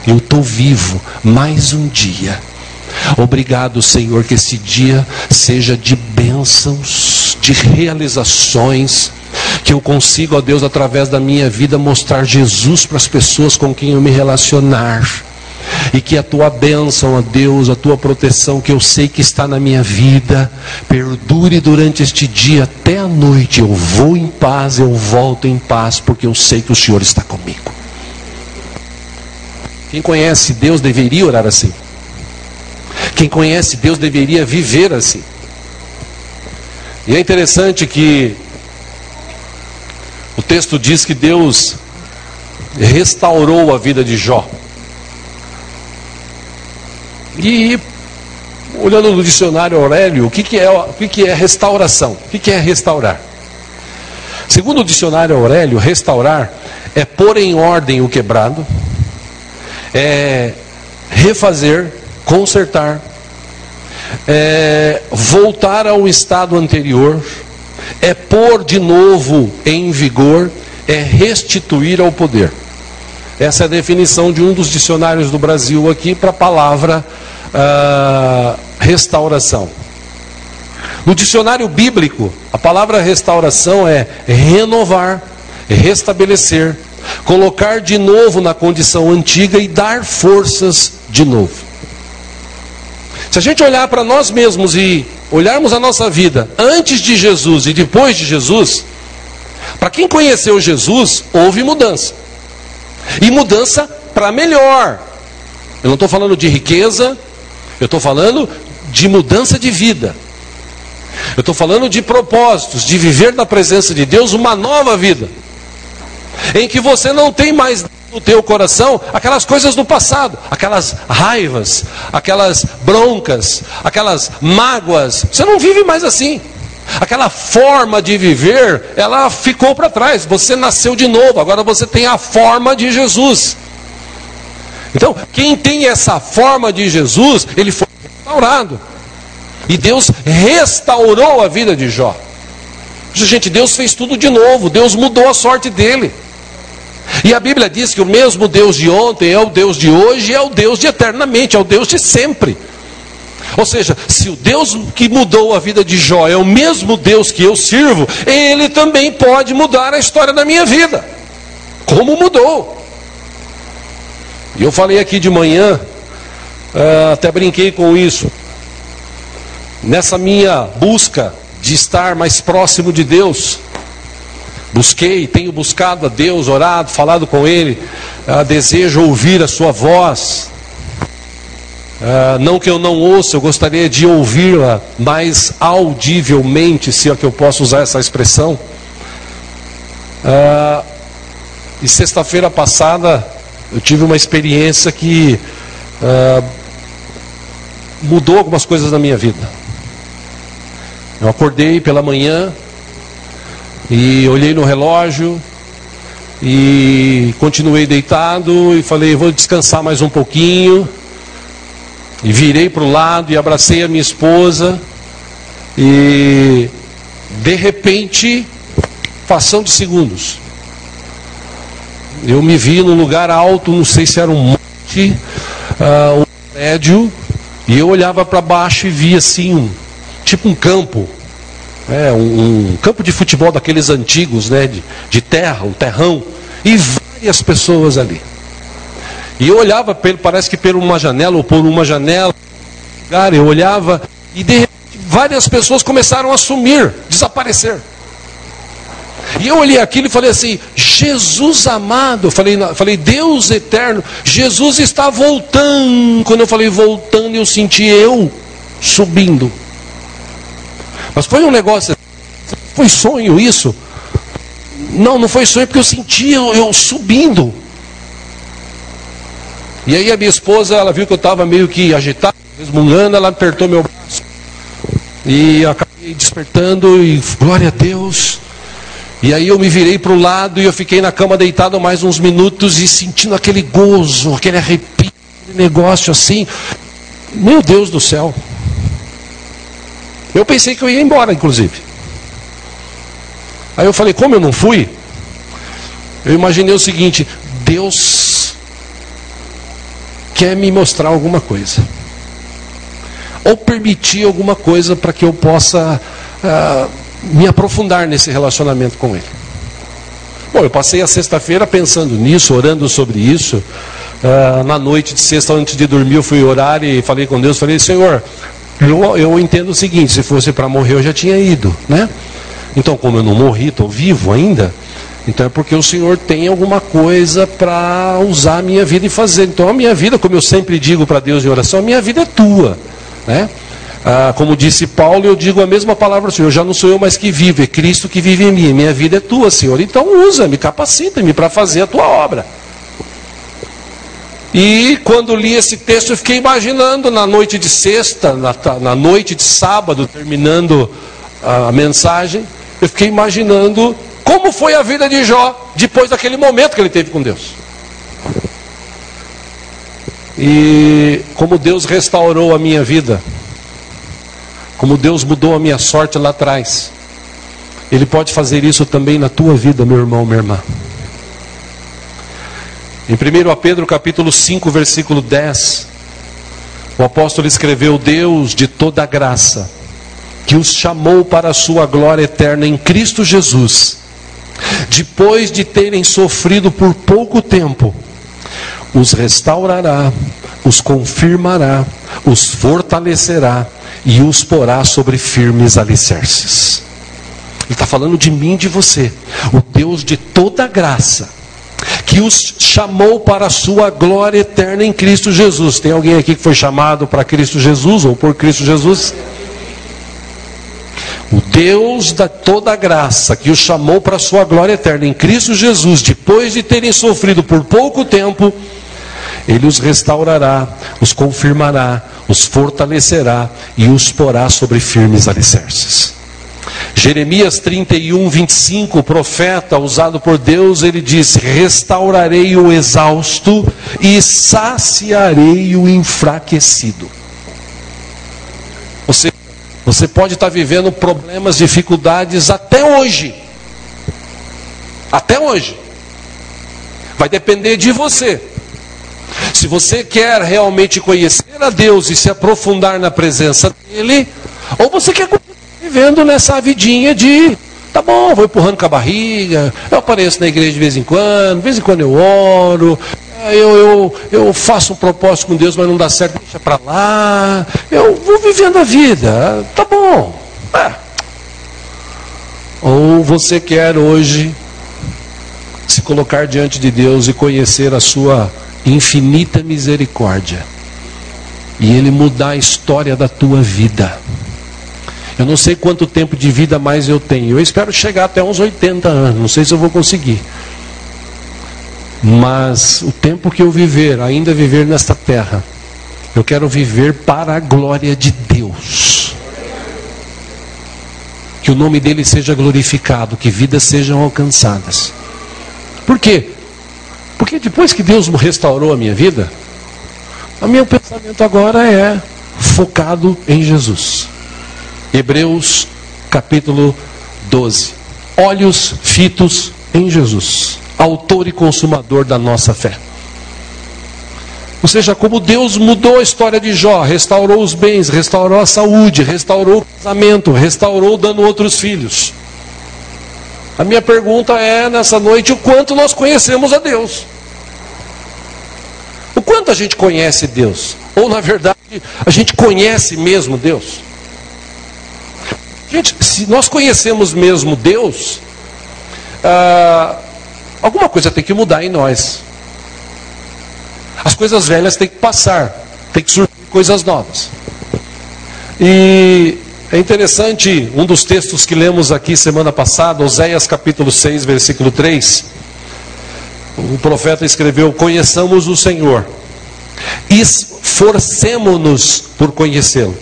eu estou vivo, mais um dia. Obrigado, Senhor, que esse dia seja de bênçãos, de realizações, que eu consiga, ó Deus, através da minha vida, mostrar Jesus para as pessoas com quem eu me relacionar. E que a tua bênção, ó Deus, a tua proteção, que eu sei que está na minha vida, perdure durante este dia até a noite. Eu vou em paz, eu volto em paz, porque eu sei que o Senhor está comigo. Quem conhece Deus deveria orar assim. Quem conhece Deus deveria viver assim. E é interessante que o texto diz que Deus restaurou a vida de Jó. E olhando no dicionário Aurélio, o que, que, é, o que, que é restauração? O que, que é restaurar? Segundo o dicionário Aurélio, restaurar é pôr em ordem o quebrado, é refazer, consertar, é voltar ao estado anterior, é pôr de novo em vigor, é restituir ao poder. Essa é a definição de um dos dicionários do Brasil aqui para a palavra uh, restauração. No dicionário bíblico, a palavra restauração é renovar, restabelecer, colocar de novo na condição antiga e dar forças de novo. Se a gente olhar para nós mesmos e olharmos a nossa vida antes de Jesus e depois de Jesus, para quem conheceu Jesus, houve mudança. E mudança para melhor. Eu não estou falando de riqueza, eu estou falando de mudança de vida. Eu estou falando de propósitos, de viver na presença de Deus uma nova vida. Em que você não tem mais no teu coração aquelas coisas do passado, aquelas raivas, aquelas broncas, aquelas mágoas. Você não vive mais assim. Aquela forma de viver, ela ficou para trás. Você nasceu de novo, agora você tem a forma de Jesus. Então, quem tem essa forma de Jesus, ele foi restaurado. E Deus restaurou a vida de Jó. Gente, Deus fez tudo de novo, Deus mudou a sorte dele. E a Bíblia diz que o mesmo Deus de ontem é o Deus de hoje, é o Deus de eternamente, é o Deus de sempre. Ou seja, se o Deus que mudou a vida de Jó é o mesmo Deus que eu sirvo, ele também pode mudar a história da minha vida. Como mudou? E eu falei aqui de manhã, ah, até brinquei com isso. Nessa minha busca de estar mais próximo de Deus, busquei, tenho buscado a Deus, orado, falado com Ele, ah, desejo ouvir a Sua voz, Uh, não que eu não ouça, eu gostaria de ouvi-la mais audivelmente, se é que eu posso usar essa expressão. Uh, e sexta-feira passada eu tive uma experiência que uh, mudou algumas coisas na minha vida. Eu acordei pela manhã e olhei no relógio e continuei deitado e falei, vou descansar mais um pouquinho. E virei para o lado e abracei a minha esposa. E de repente, fação de segundos, eu me vi num lugar alto, não sei se era um monte, uh, um prédio, e eu olhava para baixo e via assim, um, tipo um campo, é, um, um, campo de futebol daqueles antigos, né, de, de terra, um terrão, e várias pessoas ali. E eu olhava, pelo, parece que por uma janela ou por uma janela, cara, eu olhava e de repente várias pessoas começaram a sumir, desaparecer. E eu olhei aquilo e falei assim: Jesus amado, falei, falei, Deus eterno, Jesus está voltando. Quando eu falei voltando, eu senti eu subindo. Mas foi um negócio, foi sonho isso? Não, não foi sonho, porque eu senti eu, eu subindo. E aí a minha esposa, ela viu que eu estava meio que agitado, resmungando, ela apertou meu braço. E acabei despertando e glória a Deus. E aí eu me virei para o lado e eu fiquei na cama deitado mais uns minutos e sentindo aquele gozo, aquele arrepio, aquele negócio assim. Meu Deus do céu. Eu pensei que eu ia embora, inclusive. Aí eu falei, como eu não fui? Eu imaginei o seguinte: Deus quer me mostrar alguma coisa. Ou permitir alguma coisa para que eu possa uh, me aprofundar nesse relacionamento com Ele. Bom, eu passei a sexta-feira pensando nisso, orando sobre isso. Uh, na noite de sexta, antes de dormir, eu fui orar e falei com Deus. Falei, Senhor, eu, eu entendo o seguinte: se fosse para morrer, eu já tinha ido, né? Então, como eu não morri, estou vivo ainda. Então é porque o Senhor tem alguma coisa para usar a minha vida e fazer. Então a minha vida, como eu sempre digo para Deus em oração, a minha vida é tua. Né? Ah, como disse Paulo, eu digo a mesma palavra ao Senhor: já não sou eu mais que vivo, é Cristo que vive em mim. Minha vida é tua, Senhor. Então usa-me, capacita-me para fazer a tua obra. E quando li esse texto, eu fiquei imaginando na noite de sexta, na, na noite de sábado, terminando a mensagem, eu fiquei imaginando como foi a vida de Jó depois daquele momento que ele teve com Deus? E como Deus restaurou a minha vida, como Deus mudou a minha sorte lá atrás, Ele pode fazer isso também na tua vida, meu irmão, minha irmã. Em 1 Pedro capítulo 5, versículo 10, o apóstolo escreveu: Deus de toda graça, que os chamou para a sua glória eterna em Cristo Jesus depois de terem sofrido por pouco tempo, os restaurará, os confirmará, os fortalecerá e os porá sobre firmes alicerces. Ele está falando de mim e de você, o Deus de toda graça, que os chamou para a sua glória eterna em Cristo Jesus. Tem alguém aqui que foi chamado para Cristo Jesus ou por Cristo Jesus? O Deus da toda graça, que os chamou para a sua glória eterna em Cristo Jesus, depois de terem sofrido por pouco tempo, ele os restaurará, os confirmará, os fortalecerá e os porá sobre firmes alicerces. Jeremias 31, 25, o profeta usado por Deus, ele diz: Restaurarei o exausto e saciarei o enfraquecido. Você, você pode estar vivendo problemas, dificuldades até hoje. Até hoje. Vai depender de você. Se você quer realmente conhecer a Deus e se aprofundar na presença dEle, ou você quer vivendo nessa vidinha de tá bom, vou empurrando com a barriga, eu apareço na igreja de vez em quando, de vez em quando eu oro, eu, eu, eu faço um propósito com Deus, mas não dá certo, deixa para lá. Eu vou vivendo a vida, tá bom. É. Ou você quer hoje se colocar diante de Deus e conhecer a sua infinita misericórdia e Ele mudar a história da tua vida. Eu não sei quanto tempo de vida mais eu tenho. Eu espero chegar até uns 80 anos. Não sei se eu vou conseguir. Mas o tempo que eu viver, ainda viver nesta terra, eu quero viver para a glória de Deus. Que o nome dele seja glorificado, que vidas sejam alcançadas. Por quê? Porque depois que Deus restaurou a minha vida, o meu pensamento agora é focado em Jesus. Hebreus capítulo 12. Olhos fitos em Jesus, autor e consumador da nossa fé. Ou seja, como Deus mudou a história de Jó, restaurou os bens, restaurou a saúde, restaurou o casamento, restaurou dando outros filhos. A minha pergunta é nessa noite: o quanto nós conhecemos a Deus? O quanto a gente conhece Deus? Ou na verdade, a gente conhece mesmo Deus? Gente, se nós conhecemos mesmo Deus, ah, alguma coisa tem que mudar em nós. As coisas velhas têm que passar, tem que surgir coisas novas. E é interessante, um dos textos que lemos aqui semana passada, Oséias capítulo 6, versículo 3. O profeta escreveu: Conheçamos o Senhor, esforcemo-nos por conhecê-lo.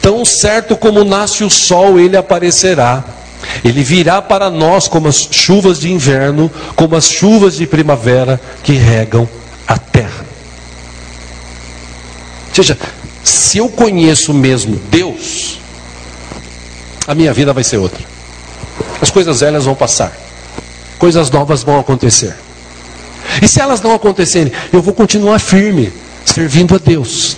Tão certo como nasce o sol, ele aparecerá. Ele virá para nós como as chuvas de inverno, como as chuvas de primavera que regam a terra. Ou seja, se eu conheço mesmo Deus, a minha vida vai ser outra. As coisas velhas vão passar, coisas novas vão acontecer. E se elas não acontecerem, eu vou continuar firme, servindo a Deus.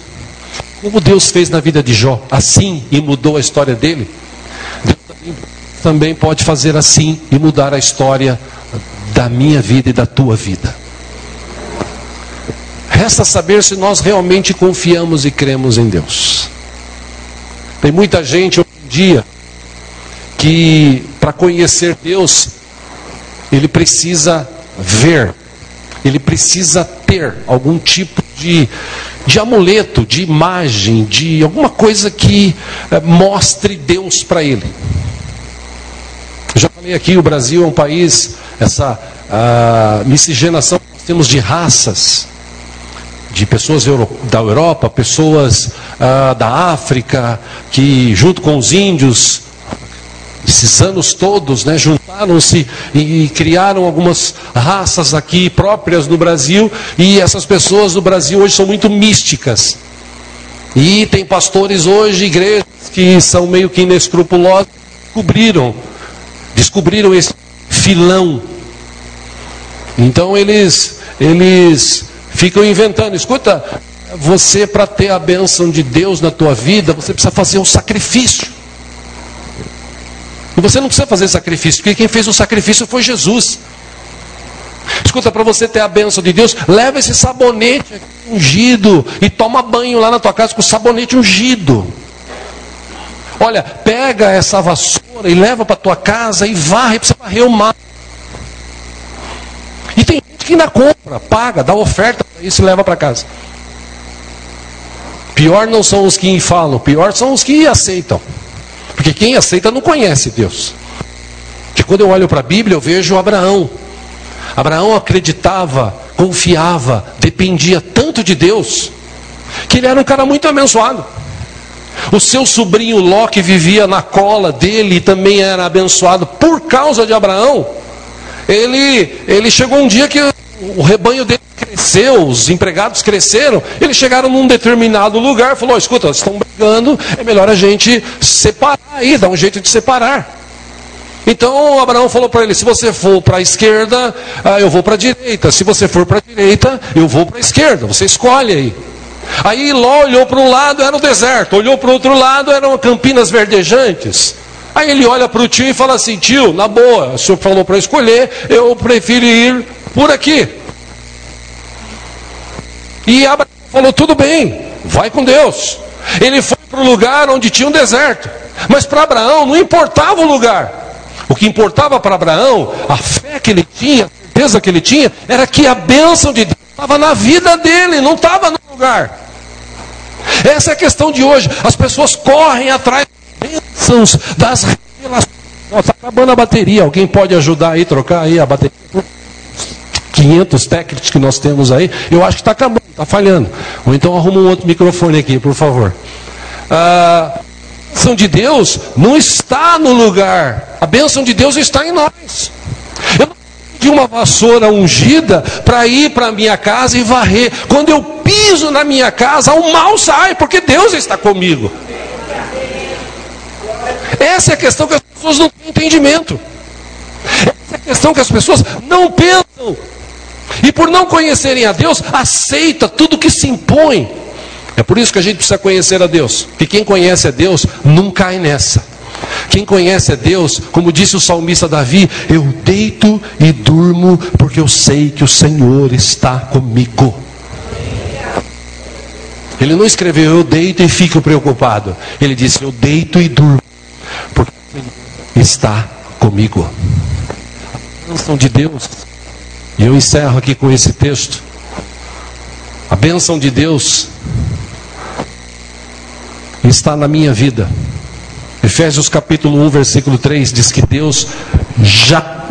Como Deus fez na vida de Jó, assim e mudou a história dele, Deus também pode fazer assim e mudar a história da minha vida e da tua vida. Resta saber se nós realmente confiamos e cremos em Deus. Tem muita gente hoje em dia que, para conhecer Deus, ele precisa ver, ele precisa ter algum tipo de de amuleto, de imagem, de alguma coisa que é, mostre Deus para ele. Eu já falei aqui, o Brasil é um país, essa miscigenação que nós temos de raças, de pessoas da Europa, pessoas ah, da África, que junto com os índios esses anos todos, né, juntaram-se e criaram algumas raças aqui próprias no Brasil, e essas pessoas do Brasil hoje são muito místicas. E tem pastores hoje, igrejas que são meio que inescrupulosos, descobriram, descobriram esse filão. Então eles, eles ficam inventando. Escuta, você para ter a bênção de Deus na tua vida, você precisa fazer um sacrifício. E você não precisa fazer sacrifício, porque quem fez o sacrifício foi Jesus. Escuta, para você ter a bênção de Deus, leva esse sabonete ungido e toma banho lá na tua casa com sabonete ungido. Olha, pega essa vassoura e leva para tua casa e varre para você varrer o mar. E tem gente que ainda compra, paga, dá oferta e se leva para casa. Pior não são os que falam, pior são os que aceitam. Porque quem aceita não conhece Deus. Porque quando eu olho para a Bíblia, eu vejo Abraão. Abraão acreditava, confiava, dependia tanto de Deus, que ele era um cara muito abençoado. O seu sobrinho Ló, que vivia na cola dele também era abençoado por causa de Abraão, ele, ele chegou um dia que o rebanho dele cresceu, os empregados cresceram, eles chegaram num determinado lugar, falou: oh, escuta, estão brigando, é melhor a gente separar aí, dar um jeito de separar. Então Abraão falou para ele: se você for para a esquerda, ah, eu vou para a direita. Se você for para a direita, eu vou para a esquerda. Você escolhe aí. Aí Ló olhou para um lado, era o deserto, olhou para o outro lado, eram campinas verdejantes. Aí ele olha para o tio e fala assim: tio, na boa, o senhor falou para escolher, eu prefiro ir por aqui. E Abraão falou: tudo bem, vai com Deus. Ele foi para o lugar onde tinha um deserto. Mas para Abraão não importava o lugar. O que importava para Abraão, a fé que ele tinha, a certeza que ele tinha, era que a bênção de Deus estava na vida dele, não estava no lugar. Essa é a questão de hoje. As pessoas correm atrás das bênçãos, das revelações. Está acabando a bateria. Alguém pode ajudar aí, trocar aí a bateria? 500 técnicos que nós temos aí. Eu acho que está acabando, está falhando. Ou então arruma um outro microfone aqui, por favor. Ah, a bênção de Deus não está no lugar. A bênção de Deus está em nós. Eu não de uma vassoura ungida para ir para a minha casa e varrer. Quando eu piso na minha casa, o mal sai, porque Deus está comigo. Essa é a questão que as pessoas não têm entendimento. Essa é a questão que as pessoas não pensam. E por não conhecerem a Deus, aceita tudo que se impõe. É por isso que a gente precisa conhecer a Deus. Porque quem conhece a Deus não cai nessa. Quem conhece a Deus, como disse o salmista Davi, eu deito e durmo porque eu sei que o Senhor está comigo. Ele não escreveu eu deito e fico preocupado. Ele disse eu deito e durmo porque o Senhor está comigo. A bênção de Deus, e eu encerro aqui com esse texto. A bênção de Deus está na minha vida. Efésios capítulo 1, versículo 3 diz que Deus já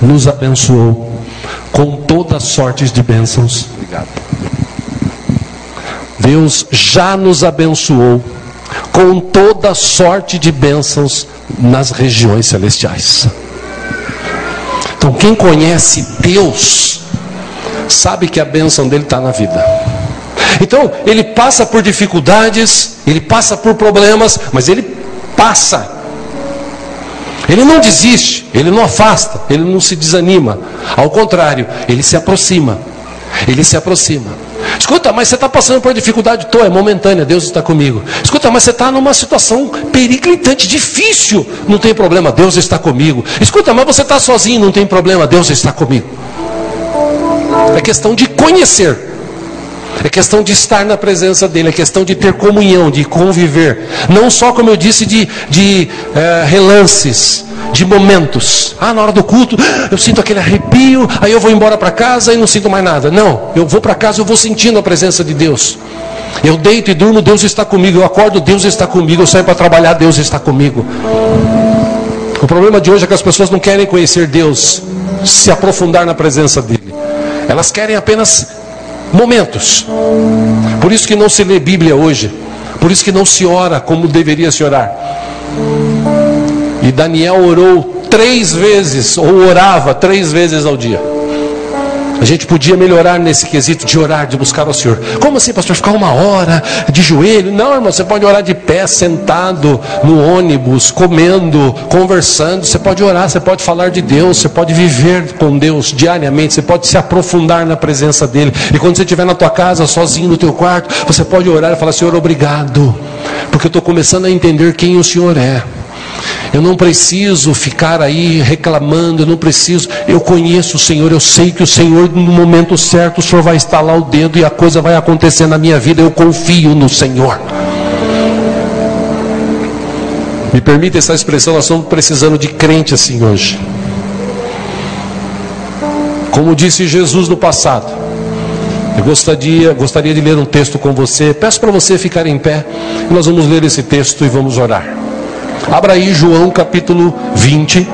nos abençoou com todas sortes de bênçãos. Obrigado. Deus já nos abençoou com toda sorte de bênçãos nas regiões celestiais. Então, quem conhece Deus, sabe que a bênção dele está na vida. Então, ele passa por dificuldades, ele passa por problemas, mas ele passa. Ele não desiste, ele não afasta, ele não se desanima. Ao contrário, ele se aproxima. Ele se aproxima. Escuta, mas você está passando por dificuldade? Estou, é momentânea, Deus está comigo. Escuta, mas você está numa situação periclitante, difícil. Não tem problema, Deus está comigo. Escuta, mas você está sozinho, não tem problema, Deus está comigo. É questão de conhecer é questão de estar na presença dele, é questão de ter comunhão, de conviver. Não só, como eu disse, de, de é, relances, de momentos. Ah, na hora do culto, eu sinto aquele arrepio, aí eu vou embora para casa e não sinto mais nada. Não, eu vou para casa, eu vou sentindo a presença de Deus. Eu deito e durmo, Deus está comigo. Eu acordo, Deus está comigo. Eu saio para trabalhar, Deus está comigo. O problema de hoje é que as pessoas não querem conhecer Deus, se aprofundar na presença dele. Elas querem apenas momentos. Por isso que não se lê Bíblia hoje. Por isso que não se ora como deveria se orar. E Daniel orou três vezes, ou orava três vezes ao dia. A gente podia melhorar nesse quesito de orar, de buscar ao Senhor. Como assim, pastor? Ficar uma hora de joelho? Não, irmão, você pode orar de pé, sentado no ônibus, comendo, conversando. Você pode orar, você pode falar de Deus, você pode viver com Deus diariamente, você pode se aprofundar na presença dEle. E quando você estiver na tua casa, sozinho no teu quarto, você pode orar e falar: Senhor, obrigado, porque eu estou começando a entender quem o Senhor é. Eu não preciso ficar aí reclamando, eu não preciso. Eu conheço o Senhor, eu sei que o Senhor, no momento certo, o Senhor vai estalar o dedo e a coisa vai acontecer na minha vida. Eu confio no Senhor. Me permita essa expressão, nós estamos precisando de crente assim hoje. Como disse Jesus no passado, eu gostaria, gostaria de ler um texto com você. Peço para você ficar em pé. Nós vamos ler esse texto e vamos orar. Abra aí João capítulo 20.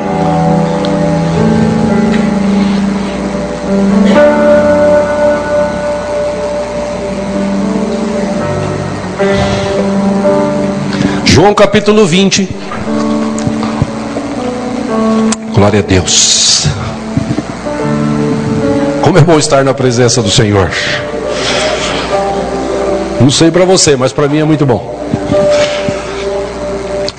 João capítulo 20. Glória a Deus. Como é bom estar na presença do Senhor. Não sei para você, mas para mim é muito bom.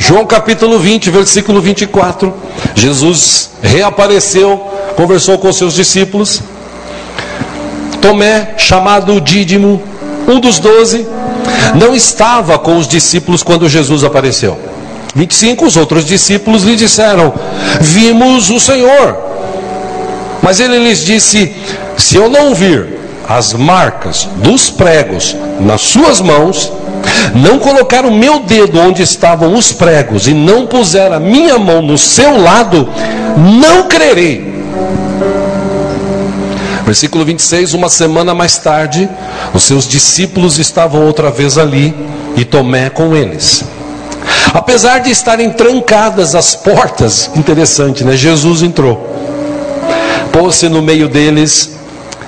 João capítulo 20, versículo 24. Jesus reapareceu, conversou com seus discípulos. Tomé, chamado Dídimo, um dos doze, não estava com os discípulos quando Jesus apareceu. 25, os outros discípulos lhe disseram: Vimos o Senhor. Mas ele lhes disse: Se eu não vir as marcas dos pregos nas suas mãos, não colocar o meu dedo onde estavam os pregos e não puser a minha mão no seu lado, não crerei. Versículo 26, uma semana mais tarde, os seus discípulos estavam outra vez ali e Tomé com eles. Apesar de estarem trancadas as portas, interessante, né? Jesus entrou, pôs-se no meio deles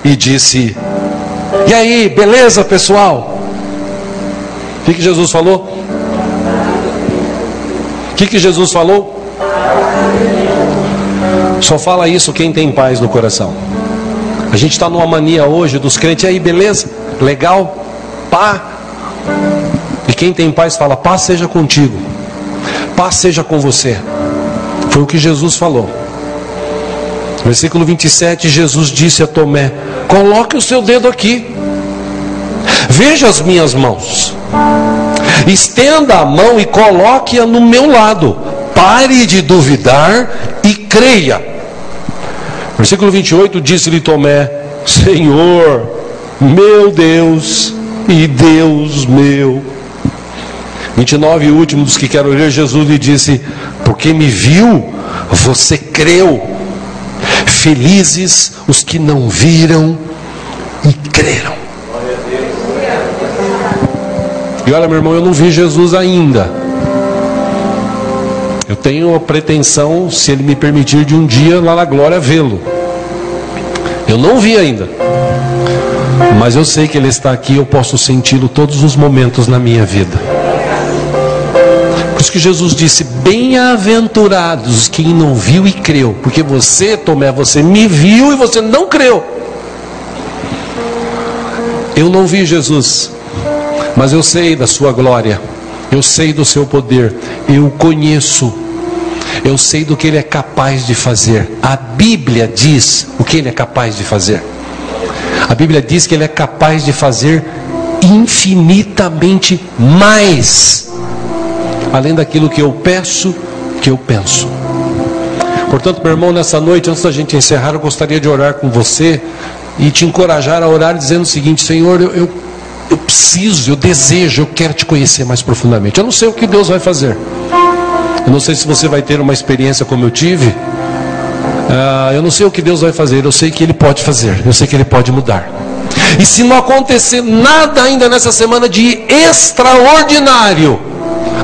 e disse: E aí, beleza, pessoal? O que, que Jesus falou? O que, que Jesus falou? Só fala isso quem tem paz no coração. A gente está numa mania hoje dos crentes, aí, beleza? Legal? Pá. E quem tem paz fala: paz seja contigo, paz seja com você. Foi o que Jesus falou. Versículo 27, Jesus disse a Tomé: Coloque o seu dedo aqui, veja as minhas mãos, estenda a mão e coloque-a no meu lado. Pare de duvidar e creia. Versículo 28 disse-lhe Tomé: Senhor, meu Deus e Deus meu. 29 e último dos que quero ler, Jesus lhe disse: Porque me viu, você creu. Felizes os que não viram e creram. E olha, meu irmão, eu não vi Jesus ainda. Eu tenho a pretensão, se ele me permitir, de um dia lá na glória vê-lo. Eu não vi ainda. Mas eu sei que ele está aqui, eu posso senti-lo todos os momentos na minha vida. Por isso que Jesus disse: Bem-aventurados quem não viu e creu, porque você, Tomé, você me viu e você não creu. Eu não vi Jesus, mas eu sei da sua glória, eu sei do seu poder, eu conheço eu sei do que ele é capaz de fazer. A Bíblia diz o que ele é capaz de fazer. A Bíblia diz que ele é capaz de fazer infinitamente mais, além daquilo que eu peço, que eu penso. Portanto, meu irmão, nessa noite, antes da gente encerrar, eu gostaria de orar com você e te encorajar a orar dizendo o seguinte: Senhor, eu, eu, eu preciso, eu desejo, eu quero te conhecer mais profundamente. Eu não sei o que Deus vai fazer. Eu não sei se você vai ter uma experiência como eu tive. Uh, eu não sei o que Deus vai fazer, eu sei que Ele pode fazer, eu sei que Ele pode mudar. E se não acontecer nada ainda nessa semana de extraordinário,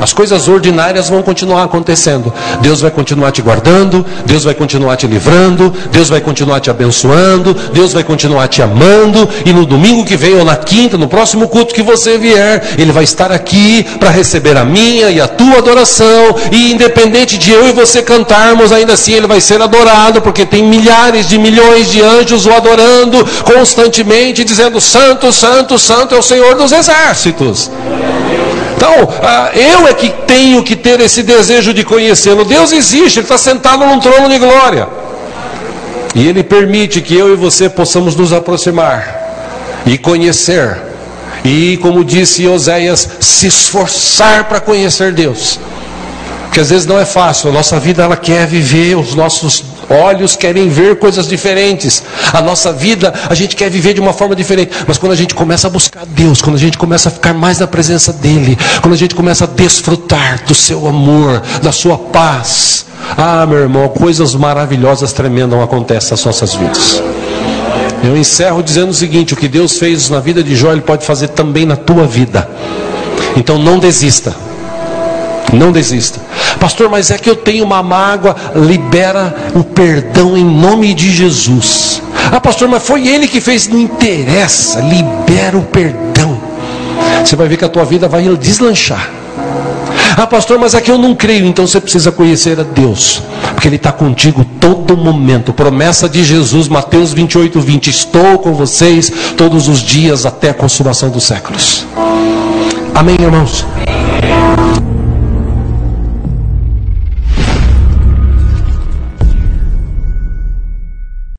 as coisas ordinárias vão continuar acontecendo. Deus vai continuar te guardando, Deus vai continuar te livrando, Deus vai continuar te abençoando, Deus vai continuar te amando. E no domingo que vem, ou na quinta, no próximo culto que você vier, Ele vai estar aqui para receber a minha e a tua adoração. E independente de eu e você cantarmos, ainda assim Ele vai ser adorado, porque tem milhares de milhões de anjos o adorando constantemente, dizendo: Santo, Santo, Santo é o Senhor dos exércitos. Então, ah, eu é que tenho que ter esse desejo de conhecê-lo. Deus existe, Ele está sentado num trono de glória. E Ele permite que eu e você possamos nos aproximar e conhecer. E, como disse Oséias, se esforçar para conhecer Deus. Porque às vezes não é fácil, a nossa vida ela quer viver os nossos olhos querem ver coisas diferentes. A nossa vida, a gente quer viver de uma forma diferente. Mas quando a gente começa a buscar Deus, quando a gente começa a ficar mais na presença dEle, quando a gente começa a desfrutar do seu amor, da sua paz, ah, meu irmão, coisas maravilhosas, tremendas acontecem nas nossas vidas. Eu encerro dizendo o seguinte: o que Deus fez na vida de Jó, Ele pode fazer também na tua vida. Então não desista. Não desista. Pastor, mas é que eu tenho uma mágoa. Libera o perdão em nome de Jesus. Ah, pastor, mas foi ele que fez. Não interessa. Libera o perdão. Você vai ver que a tua vida vai deslanchar. Ah, pastor, mas aqui eu não creio. Então você precisa conhecer a Deus, porque Ele está contigo todo momento. Promessa de Jesus, Mateus 28, 20: Estou com vocês todos os dias até a consumação dos séculos. Amém, irmãos?